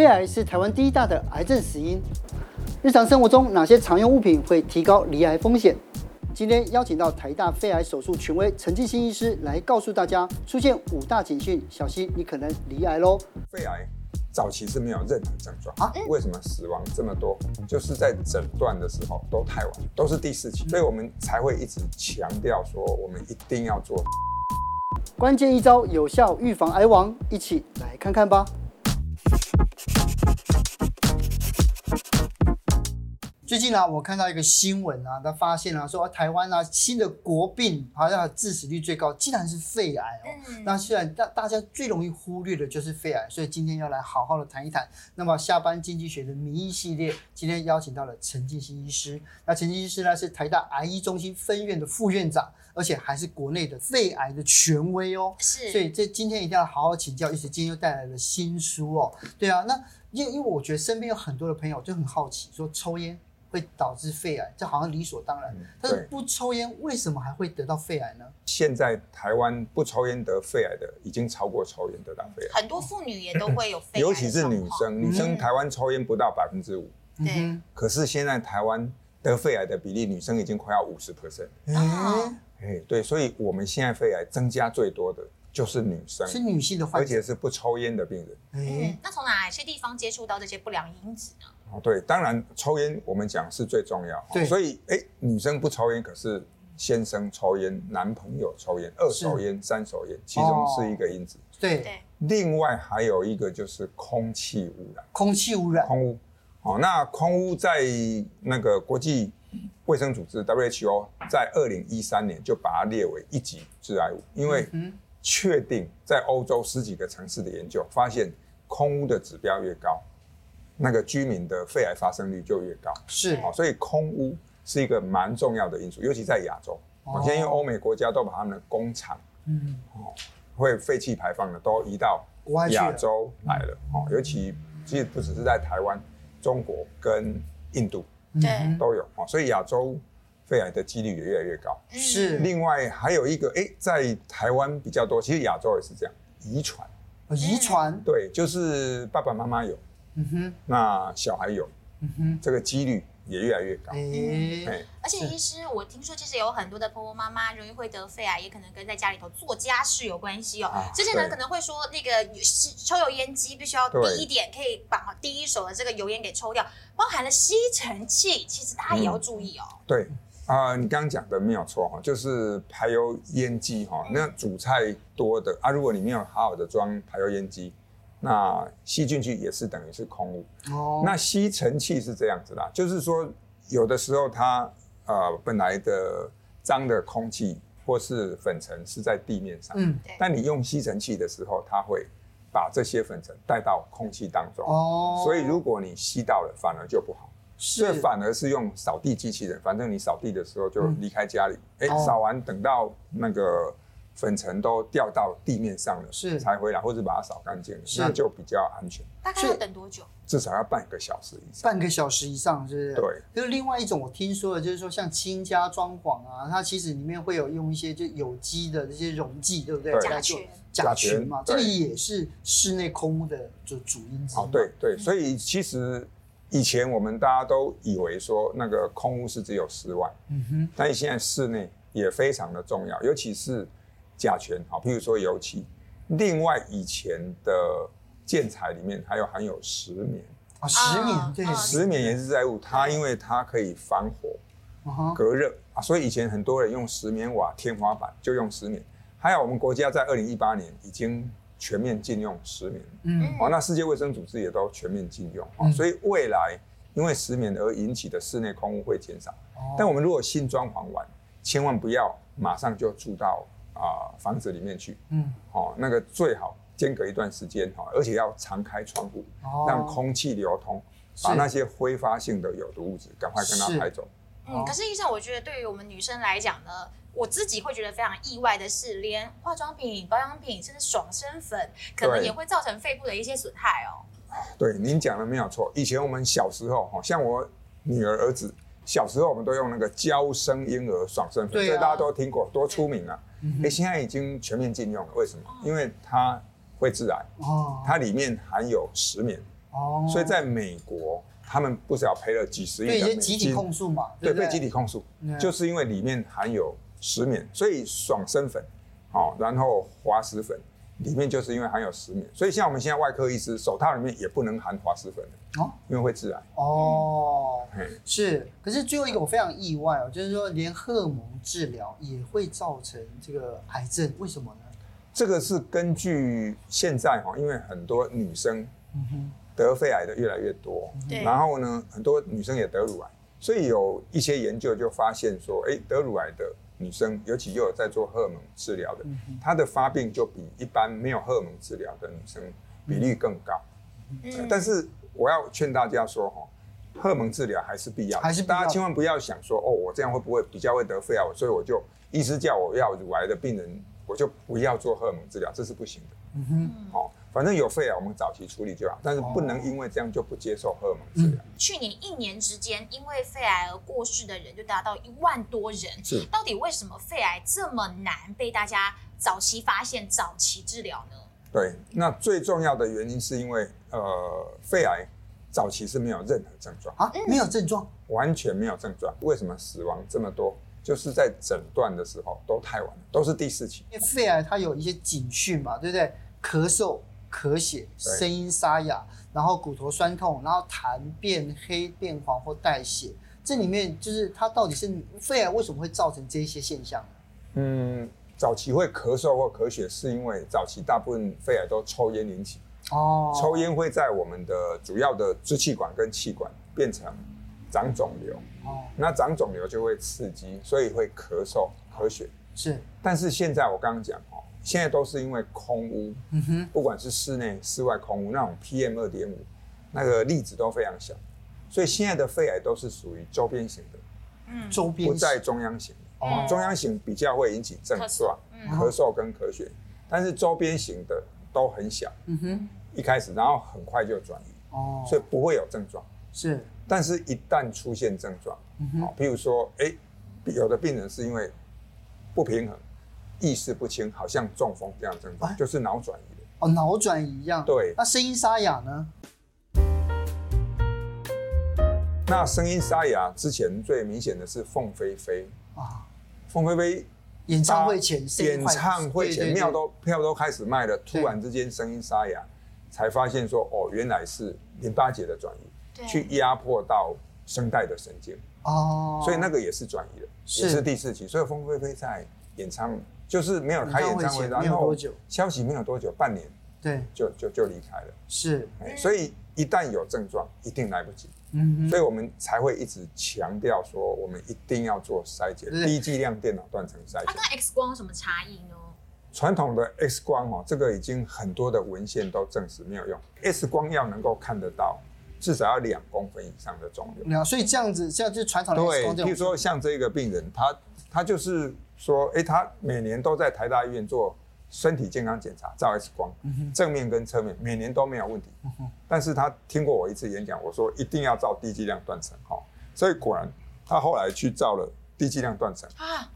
肺癌是台湾第一大的癌症死因。日常生活中哪些常用物品会提高罹癌风险？今天邀请到台大肺癌手术权威陈进新医师来告诉大家，出现五大警讯，小心你可能罹癌喽。肺癌早期是没有任何症状啊？为什么死亡这么多？就是在诊断的时候都太晚，都是第四期，所以我们才会一直强调说，我们一定要做关键一招，有效预防癌亡，一起来看看吧。you 最近呢、啊，我看到一个新闻啊，他发现啊，说台湾啊，新的国病好像致死率最高，竟然是肺癌哦。嗯、那虽然大大家最容易忽略的就是肺癌，所以今天要来好好的谈一谈。那么下班经济学的名医系列，今天邀请到了陈进兴医师。那陈进兴医师呢，是台大癌医中心分院的副院长，而且还是国内的肺癌的权威哦。是。所以这今天一定要好好请教，医师今天又带来了新书哦。对啊，那因为因为我觉得身边有很多的朋友就很好奇，说抽烟。会导致肺癌，这好像理所当然。嗯、但是不抽烟，为什么还会得到肺癌呢？现在台湾不抽烟得肺癌的，已经超过抽烟得到肺癌。很多妇女也都会有肺癌，尤其是女生。女生台湾抽烟不到百分之五。对、嗯。可是现在台湾得肺癌的比例，女生已经快要五十 percent。哎，哎，对，所以我们现在肺癌增加最多的就是女生，是女性的患者，而且是不抽烟的病人。嗯，那从哪些地方接触到这些不良因子呢？哦，对，当然抽烟我们讲是最重要，对，所以哎，女生不抽烟，可是先生抽烟，男朋友抽烟，二手烟、三手烟，其中是一个因子。对对。另外还有一个就是空气污染。空气污染。空污。哦，那空污在那个国际卫生组织 WHO 在二零一三年就把它列为一级致癌物，因为确定在欧洲十几个城市的研究发现，空污的指标越高。那个居民的肺癌发生率就越高，是。哦，所以空污是一个蛮重要的因素，尤其在亚洲。哦，现在因为欧美国家都把他们的工厂，嗯，哦，会废气排放的都移到亚洲来了，哦，尤其其实不只是在台湾、中国跟印度，对，都有。哦，所以亚洲肺癌的几率也越来越高。是，另外还有一个，哎，在台湾比较多，其实亚洲也是这样，遗传，遗传，对，就是爸爸妈妈有。嗯哼，那小孩有，嗯哼，这个几率也越来越高。嗯，而且医师，我听说其实有很多的婆婆妈妈容易会得肺癌，也可能跟在家里头做家事有关系哦。之前呢可能会说那个抽油烟机必须要低一点，可以把第一手的这个油烟给抽掉，包含了吸尘器，其实大家也要注意哦。对啊，你刚刚讲的没有错哈，就是排油烟机哈，那煮菜多的啊，如果你没有好好的装排油烟机。那吸进去也是等于是空污。哦。那吸尘器是这样子啦，就是说有的时候它呃本来的脏的空气或是粉尘是在地面上，嗯，但你用吸尘器的时候，它会把这些粉尘带到空气当中。哦。所以如果你吸到了，反而就不好。是。这反而是用扫地机器人，反正你扫地的时候就离开家里，哎、嗯，扫、欸、完等到那个。粉尘都掉到地面上了，是才回来，或者把它扫干净，那就比较安全。大概要等多久？至少要半个小时以上。半个小时以上，是不是？对。就是另外一种，我听说的，就是说像轻家装潢啊，它其实里面会有用一些就有机的这些溶剂，对不对？甲醛。甲醛嘛，这个也是室内空污的就主因之一。哦，对对，所以其实以前我们大家都以为说那个空屋是只有室外，嗯哼，但是现在室内也非常的重要，尤其是。甲醛好，譬如说油漆，另外以前的建材里面还有含有石棉。啊，石棉对，石棉也是致癌物，它因为它可以防火、隔热啊，所以以前很多人用石棉瓦天花板就用石棉。还有我们国家在二零一八年已经全面禁用石棉，嗯，哦，那世界卫生组织也都全面禁用啊，所以未来因为石棉而引起的室内空污会减少。但我们如果新装潢完，千万不要马上就住到。啊，房子里面去，嗯，哦，那个最好间隔一段时间哈，而且要常开窗户，哦、让空气流通，把那些挥发性的有毒物质赶快跟它排走。嗯，可是医生，我觉得对于我们女生来讲呢，我自己会觉得非常意外的是，连化妆品、保养品，甚至爽身粉，可能也会造成肺部的一些损害哦。对，您讲的没有错。以前我们小时候，哈，像我女儿儿子小时候，我们都用那个娇生婴儿爽身粉，所以大家都听过，多出名啊。哎、欸，现在已经全面禁用了。为什么？因为它会致癌。哦。它里面含有石棉，哦，所以在美国，他们不少赔了几十亿的美金。对，一些集体控诉嘛，对，被集体控诉，就是因为里面含有石棉，所以爽身粉，哦，然后滑石粉。里面就是因为含有石棉，所以像我们现在外科医师手套里面也不能含滑石粉哦，因为会致癌。哦，是。可是最后一个我非常意外哦，就是说连荷尔蒙治疗也会造成这个癌症，为什么呢？这个是根据现在哈，因为很多女生得肺癌的越来越多，对，然后呢，很多女生也得乳癌，所以有一些研究就发现说，哎，得乳癌的。女生尤其又有在做荷尔蒙治疗的，她的发病就比一般没有荷尔蒙治疗的女生比例更高。但是我要劝大家说，哈，荷尔蒙治疗还是必要，还是大家千万不要想说，哦，我这样会不会比较会得肺癌，所以我就医师叫我要乳癌的病人，我就不要做荷尔蒙治疗，这是不行的。嗯哼，好。反正有肺癌，我们早期处理就好，但是不能因为这样就不接受荷尔蒙治疗。去年一年之间，因为肺癌而过世的人就达到一万多人。是，到底为什么肺癌这么难被大家早期发现、早期治疗呢？对，那最重要的原因是因为，呃，肺癌早期是没有任何症状啊，没有症状，完全没有症状。为什么死亡这么多？就是在诊断的时候都太晚了，都是第四期。因为肺癌它有一些警讯嘛，对不对？咳嗽。咳血、声音沙哑，然后骨头酸痛，然后痰变黑、变黄或带血。这里面就是它到底是肺癌为什么会造成这些现象？嗯，早期会咳嗽或咳血，是因为早期大部分肺癌都抽烟引起。哦，抽烟会在我们的主要的支气管跟气管变成长肿瘤。哦，那长肿瘤就会刺激，所以会咳嗽、咳血。是，但是现在我刚刚讲哦。现在都是因为空污，嗯哼，不管是室内、室外空污，那种 PM 二点五，那个粒子都非常小，所以现在的肺癌都是属于周边型的，嗯，周边不在中央型的，哦，中央型比较会引起症状，咳嗽跟咳血，但是周边型的都很小，嗯哼，一开始然后很快就转移，哦，所以不会有症状，是，但是一旦出现症状，嗯哼，譬如说，哎，有的病人是因为不平衡。意识不清，好像中风这样症状，就是脑转移哦，脑转移一样。对，那声音沙哑呢？那声音沙哑之前最明显的是凤飞飞。啊，凤飞飞演唱会前，演唱会前票都票都开始卖了，突然之间声音沙哑，才发现说哦，原来是淋巴结的转移，去压迫到声带的神经。哦，所以那个也是转移的，也是。第四期，所以凤飞飞在演唱。就是没有开演唱会，然后消息没有多久，半年，对，就就就离开了。是，所以一旦有症状，一定来不及。嗯，所以我们才会一直强调说，我们一定要做筛检，低剂量电脑断层筛检。它跟 X 光有什么差异呢？传统的 X 光哦，这个已经很多的文献都证实没有用。X 光要能够看得到，至少要两公分以上的肿瘤。所以这样子，像就传统的 X 光，对，比如说像这个病人，他他就是。说，哎、欸，他每年都在台大医院做身体健康检查，照 X 光，正面跟侧面每年都没有问题。但是他听过我一次演讲，我说一定要照低剂量断层，哈，所以果然他后来去照了低剂量断层啊，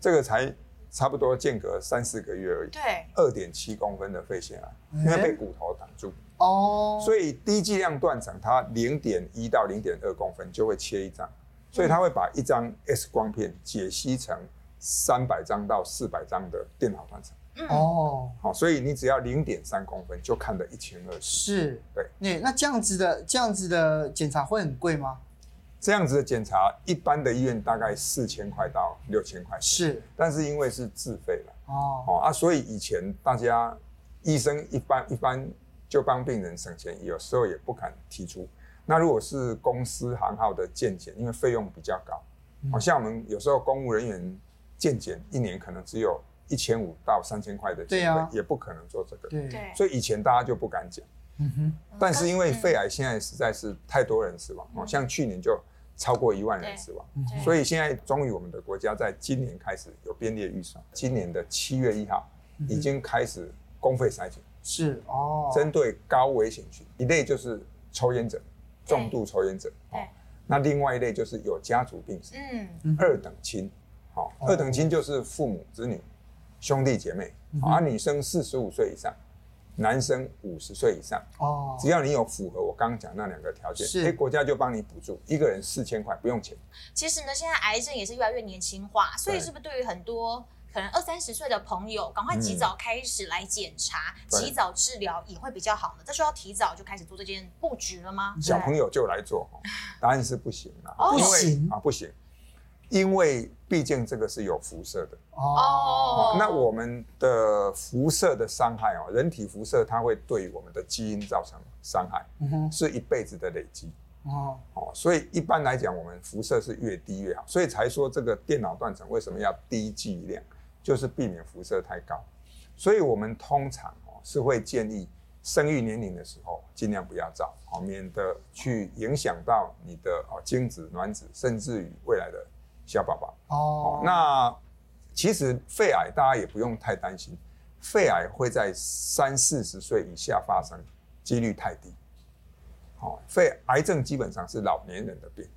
这个才差不多间隔三四个月而已，对，二点七公分的肺腺癌，因为被骨头挡住哦，所以低剂量断层它零点一到零点二公分就会切一张，所以他会把一张 X 光片解析成。三百张到四百张的电脑断层，哦，好，所以你只要零点三公分就看得一清二楚。是，对，那那这样子的这样子的检查会很贵吗？这样子的检查，一般的医院大概四千块到六千块。是，但是因为是自费了，哦，哦啊，所以以前大家医生一般一般就帮病人省钱，有时候也不敢提出。那如果是公司行号的健检，因为费用比较高，好、嗯、像我们有时候公务人员。健检一年可能只有一千五到三千块的经费，对啊，也不可能做这个。对，所以以前大家就不敢讲。嗯哼。但是因为肺癌现在实在是太多人死亡哦，像去年就超过一万人死亡，所以现在终于我们的国家在今年开始有编列预算，今年的七月一号已经开始公费筛检。是哦。针对高危险群，一类就是抽烟者，重度抽烟者。对。那另外一类就是有家族病史，嗯，二等亲。好，二等亲就是父母、子女、兄弟姐妹，啊，女生四十五岁以上，男生五十岁以上哦，只要你有符合我刚刚讲那两个条件，是，国家就帮你补助，一个人四千块，不用钱。其实呢，现在癌症也是越来越年轻化，所以是不是对于很多可能二三十岁的朋友，赶快及早开始来检查，嗯、及早治疗也会比较好呢？这需要提早就开始做这件布局了吗？小朋友就来做，答案是不行了，不行啊，不行。因为毕竟这个是有辐射的。哦，那我们的辐射的伤害哦，人体辐射它会对我们的基因造成伤害，嗯，是一辈子的累积。哦。哦，所以一般来讲，我们辐射是越低越好，所以才说这个电脑断层为什么要低剂量，就是避免辐射太高，所以我们通常哦是会建议生育年龄的时候尽量不要照哦，免得去影响到你的哦精子、卵子，甚至于未来的。小宝宝哦，那其实肺癌大家也不用太担心，肺癌会在三四十岁以下发生，几率太低。哦，肺癌症基本上是老年人的病，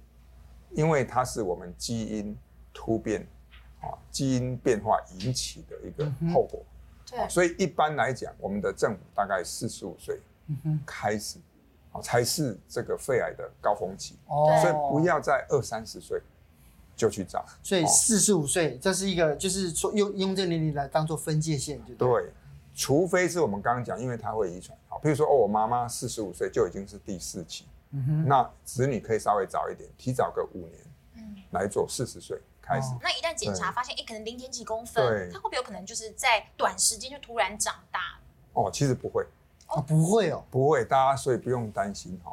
因为它是我们基因突变，啊，基因变化引起的一个后果。对，所以一般来讲，我们的政府大概四十五岁开始，啊，才是这个肺癌的高峰期。哦，所以不要在二三十岁。就去找，所以四十五岁，这是一个，就是说用用这个年龄来当做分界线，对，对，除非是我们刚刚讲，因为它会遗传，好，比如说哦，我妈妈四十五岁就已经是第四期，嗯哼，那子女可以稍微早一点，提早个五年，嗯，来做四十岁开始。那一旦检查发现，哎，可能零点几公分，它会不会有可能就是在短时间就突然长大？哦，其实不会，哦，不会哦，不会，大家所以不用担心哈。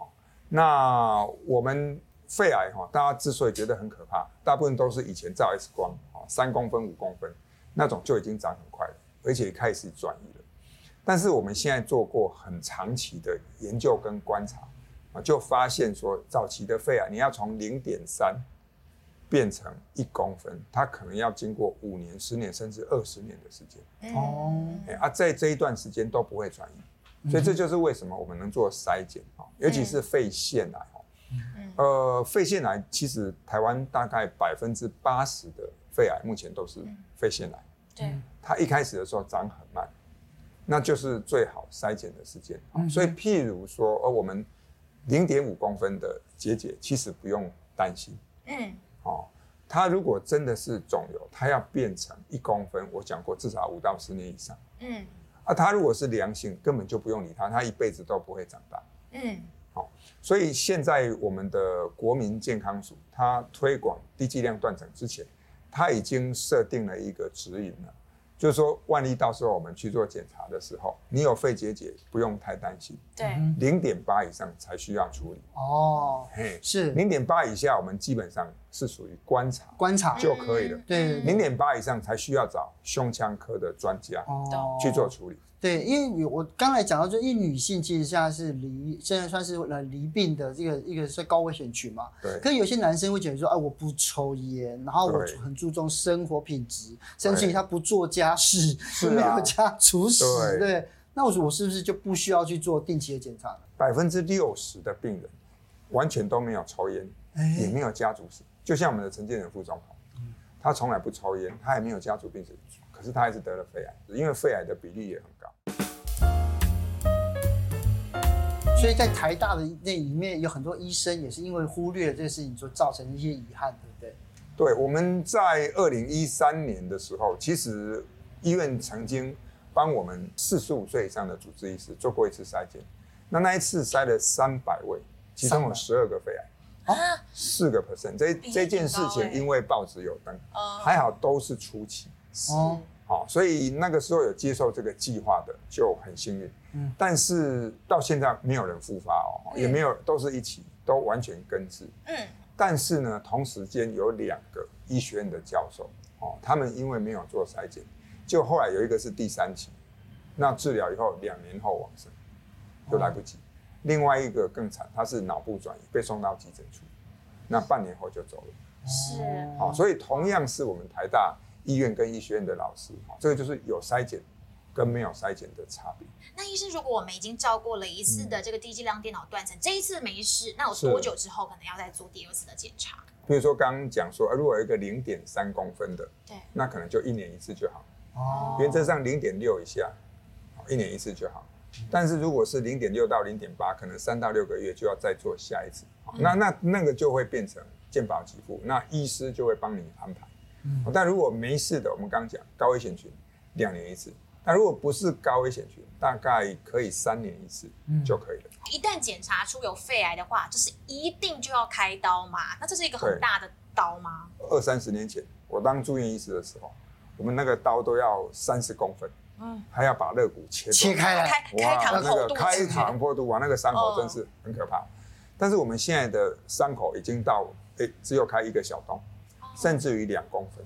那我们。肺癌哈，大家之所以觉得很可怕，大部分都是以前照 X 光，三公分、五公分那种就已经长很快了，而且开始转移了。但是我们现在做过很长期的研究跟观察啊，就发现说，早期的肺癌你要从零点三变成一公分，它可能要经过五年、十年甚至二十年的时间。哦，啊，在这一段时间都不会转移，所以这就是为什么我们能做筛检啊，尤其是肺腺癌。呃，肺腺癌其实台湾大概百分之八十的肺癌目前都是肺腺癌。对，它一开始的时候长很慢，那就是最好筛检的时间。所以，譬如说，呃，我们零点五公分的结节，其实不用担心。嗯，哦，它如果真的是肿瘤，它要变成一公分，我讲过至少五到十年以上。嗯，啊，它如果是良性，根本就不用理它，它一辈子都不会长大。嗯。好，所以现在我们的国民健康署，它推广低剂量断层之前，它已经设定了一个指引了，就是说，万一到时候我们去做检查的时候，你有肺结节，不用太担心。对，零点八以上才需要处理。哦，嘿，是零点八以下，我们基本上是属于观察，观察就可以了。对，零点八以上才需要找胸腔科的专家去做处理。对，因为我刚才讲到，就因为女性其实现在是离，现在算是呃罹病的这个一个是高危险群嘛。对。可是有些男生会觉得说，哎，我不抽烟，然后我很注重生活品质，甚至于他不做家事，没有家族史。对。那我说我是不是就不需要去做定期的检查了？百分之六十的病人完全都没有抽烟，也没有家族史，就像我们的陈建仁副总统，他从来不抽烟，他也没有家族病史，可是他还是得了肺癌，因为肺癌的比例也很高。所以在台大的那里面有很多医生也是因为忽略了这个事情，所造成一些遗憾，对不对？对，我们在二零一三年的时候，其实医院曾经帮我们四十五岁以上的主治医师做过一次筛检，那那一次筛了三百位，其中有十二个肺癌，啊，四个 percent。这这件事情因为报纸有登，还好都是初期。哦。好，所以那个时候有接受这个计划的就很幸运，嗯，但是到现在没有人复发哦，也没有都是一起都完全根治，嗯，但是呢，同时间有两个医学院的教授哦，他们因为没有做筛检，就后来有一个是第三期，那治疗以后两年后往生，就来不及，另外一个更惨，他是脑部转移被送到急诊处，那半年后就走了，是，好，所以同样是我们台大。医院跟医学院的老师，这个就是有筛检跟没有筛检的差别。那医生，如果我们已经照过了一次的这个低剂量电脑断层，嗯、这一次没事，那我多久之后可能要再做第二次的检查？比如说刚刚讲说，如果有一个零点三公分的，对，那可能就一年一次就好。哦，原则上零点六以下，一年一次就好。但是如果是零点六到零点八，可能三到六个月就要再做下一次。那那那个就会变成健保给付，那医师就会帮你安排。嗯，但如果没事的，我们刚刚讲高危险群，两年一次。但如果不是高危险群，大概可以三年一次就可以了。一旦检查出有肺癌的话，就是一定就要开刀嘛？那这是一个很大的刀吗？二三十年前，我当住院医师的时候，我们那个刀都要三十公分，嗯，还要把肋骨切切开来，开开膛破肚，开膛破肚，哇，那个伤口真是很可怕。但是我们现在的伤口已经到，哎，只有开一个小洞，甚至于两公分。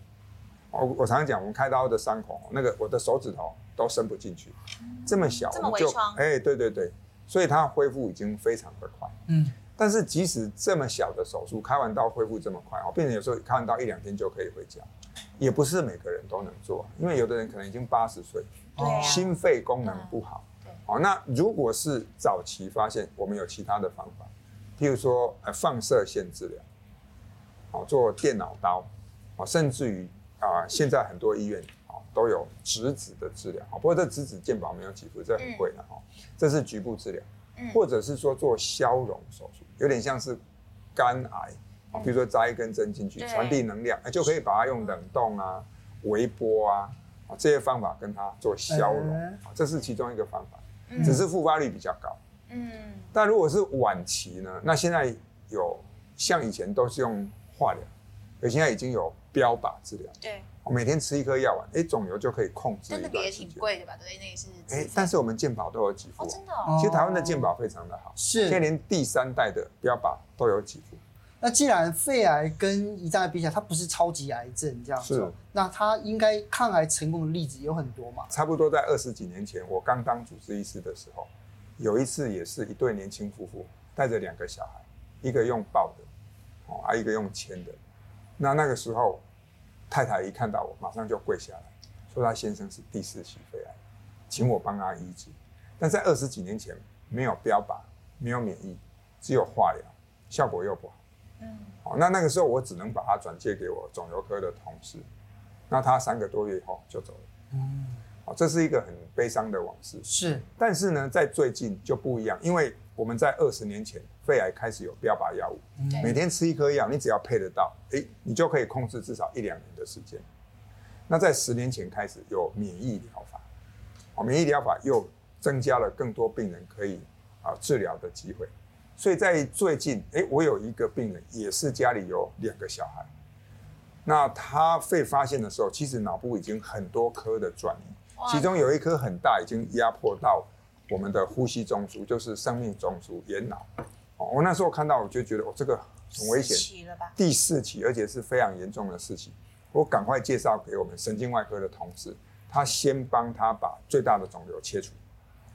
我我常常讲，我们开刀的伤口，那个我的手指头都伸不进去，这么小，这么微创，哎，对对对，所以它恢复已经非常的快。嗯，但是即使这么小的手术，开完刀恢复这么快，哦，病人有时候开完刀一两天就可以回家，也不是每个人都能做，因为有的人可能已经八十岁，心肺功能不好。哦，那如果是早期发现，我们有其他的方法。譬如说，呃，放射线治疗，哦，做电脑刀，哦，甚至于啊，现在很多医院哦都有质子的治疗，不过这质子健保没有给付，这很贵的哈，这是局部治疗，或者是说做消融手术，有点像是肝癌，啊，比如说扎一根针进去，传递能量，就可以把它用冷冻啊、微波啊，啊这些方法跟它做消融，这是其中一个方法，只是复发率比较高。嗯，但如果是晚期呢？那现在有像以前都是用化疗，而现在已经有标靶治疗。对，我每天吃一颗药丸，哎，肿瘤就可以控制。那个也挺贵的吧？对，那个是。哎，但是我们健保都有给付。哦，真的哦。其实台湾的健保非常的好，是现在连第三代的标靶都有给付。那既然肺癌跟胰脏癌比起来，它不是超级癌症这样子，那它应该抗癌成功的例子有很多嘛？差不多在二十几年前，我刚当主治医师的时候。有一次也是一对年轻夫妇带着两个小孩，一个用抱的，哦，还一个用签的。那那个时候，太太一看到我，马上就跪下来，说她先生是第四期肺癌，请我帮她医治。但在二十几年前，没有标靶，没有免疫，只有化疗，效果又不好。嗯，哦，那那个时候我只能把他转借给我肿瘤科的同事。那他三个多月以后就走了。嗯。好这是一个很悲伤的往事。是，但是呢，在最近就不一样，因为我们在二十年前，肺癌开始有标靶药物，每天吃一颗药，你只要配得到，诶，你就可以控制至少一两年的时间。那在十年前开始有免疫疗法，哦，免疫疗法又增加了更多病人可以啊治疗的机会。所以在最近，诶，我有一个病人也是家里有两个小孩，那他肺发现的时候，其实脑部已经很多颗的转移。其中有一颗很大，已经压迫到我们的呼吸中枢，就是生命中枢眼脑。哦，我那时候看到，我就觉得哦，这个很危险，第四期，而且是非常严重的事情。我赶快介绍给我们神经外科的同事，他先帮他把最大的肿瘤切除，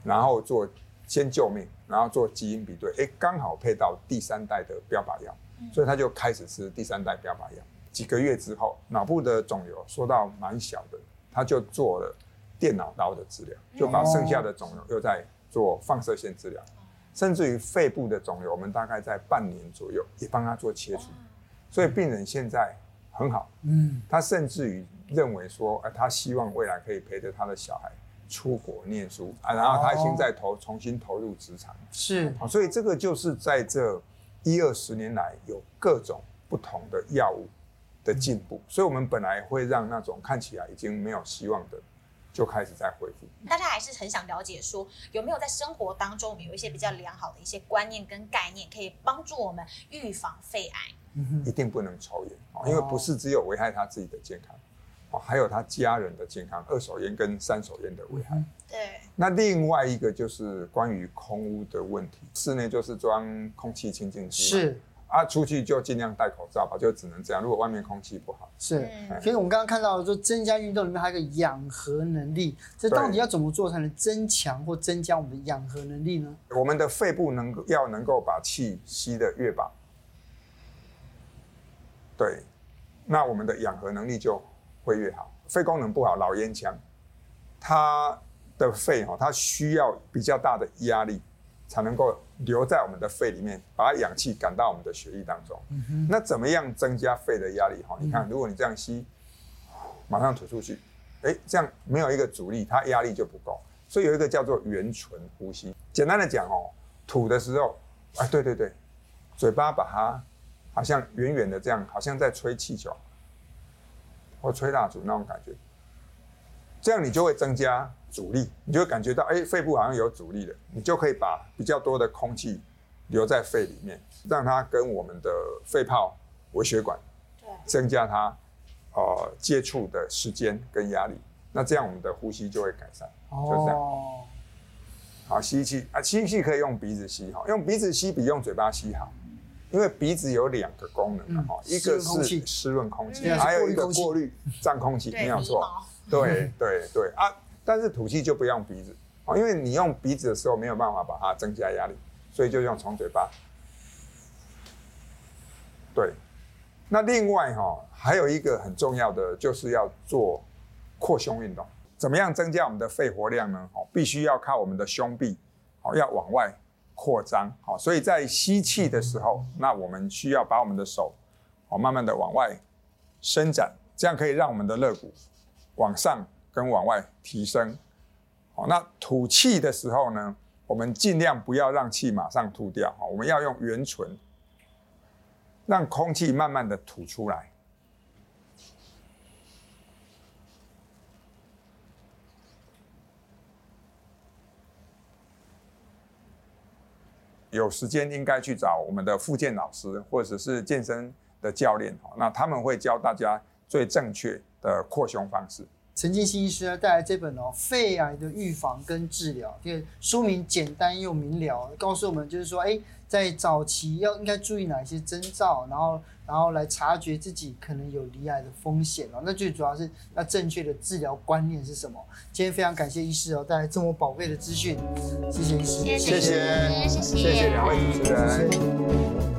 然后做先救命，然后做基因比对，哎，刚好配到第三代的标靶药，所以他就开始吃第三代标靶药。几个月之后，脑部的肿瘤缩到蛮小的，他就做了。电脑刀的治疗，就把剩下的肿瘤又在做放射线治疗，甚至于肺部的肿瘤，我们大概在半年左右也帮他做切除，所以病人现在很好。嗯，他甚至于认为说，哎，他希望未来可以陪着他的小孩出国念书啊，然后他已经在投重新投入职场。是，所以这个就是在这一二十年来有各种不同的药物的进步，所以我们本来会让那种看起来已经没有希望的。就开始在恢复。大家还是很想了解，说有没有在生活当中，我们有一些比较良好的一些观念跟概念，可以帮助我们预防肺癌。一定不能抽烟，因为不是只有危害他自己的健康，哦，还有他家人的健康。二手烟跟三手烟的危害。对。那另外一个就是关于空污的问题，室内就是装空气清净机。是。啊，出去就尽量戴口罩吧，就只能这样。如果外面空气不好，是。其实我们刚刚看到的，说增加运动里面还有一个氧合能力，这到底要怎么做才能增强或增加我们的氧合能力呢？我们的肺部能够要能够把气吸得越饱，对，那我们的氧合能力就会越好。肺功能不好，老烟枪，它的肺哈，它需要比较大的压力。才能够留在我们的肺里面，把氧气赶到我们的血液当中。嗯、那怎么样增加肺的压力？哈、嗯，你看，如果你这样吸，马上吐出去，哎，这样没有一个阻力，它压力就不够，所以有一个叫做圆唇呼吸。简单的讲哦，吐的时候，啊，对对对，嘴巴把它好像远远的这样，好像在吹气球或吹蜡烛那种感觉，这样你就会增加阻力，你就会感觉到哎，肺部好像有阻力了，你就可以把比较多的空气留在肺里面，让它跟我们的肺泡、微血管增加它呃接触的时间跟压力。那这样我们的呼吸就会改善，哦、就这样。好，吸气啊，吸气可以用鼻子吸哈，用鼻子吸比用嘴巴吸好，因为鼻子有两个功能哈，嗯、一个是湿润空气，还有一个过滤脏空气，没有错。对对对啊，但是吐气就不用鼻子，因为你用鼻子的时候没有办法把它增加压力，所以就用从嘴巴。对，那另外哈，还有一个很重要的就是要做。扩胸运动怎么样增加我们的肺活量呢？哦，必须要靠我们的胸壁，哦，要往外扩张。好，所以在吸气的时候，那我们需要把我们的手，哦，慢慢的往外伸展，这样可以让我们的肋骨往上跟往外提升。好，那吐气的时候呢，我们尽量不要让气马上吐掉，我们要用圆唇，让空气慢慢的吐出来。有时间应该去找我们的复健老师或者是健身的教练，那他们会教大家最正确的扩胸方式。陈进新医师呢带来这本哦肺癌的预防跟治疗，这个书名简单又明了，告诉我们就是说，哎，在早期要应该注意哪些征兆，然后然后来察觉自己可能有罹癌的风险哦。那最主要是那正确的治疗观念是什么？今天非常感谢医师哦带来这么宝贵的资讯，谢谢医师，谢谢谢谢谢谢两位主持人。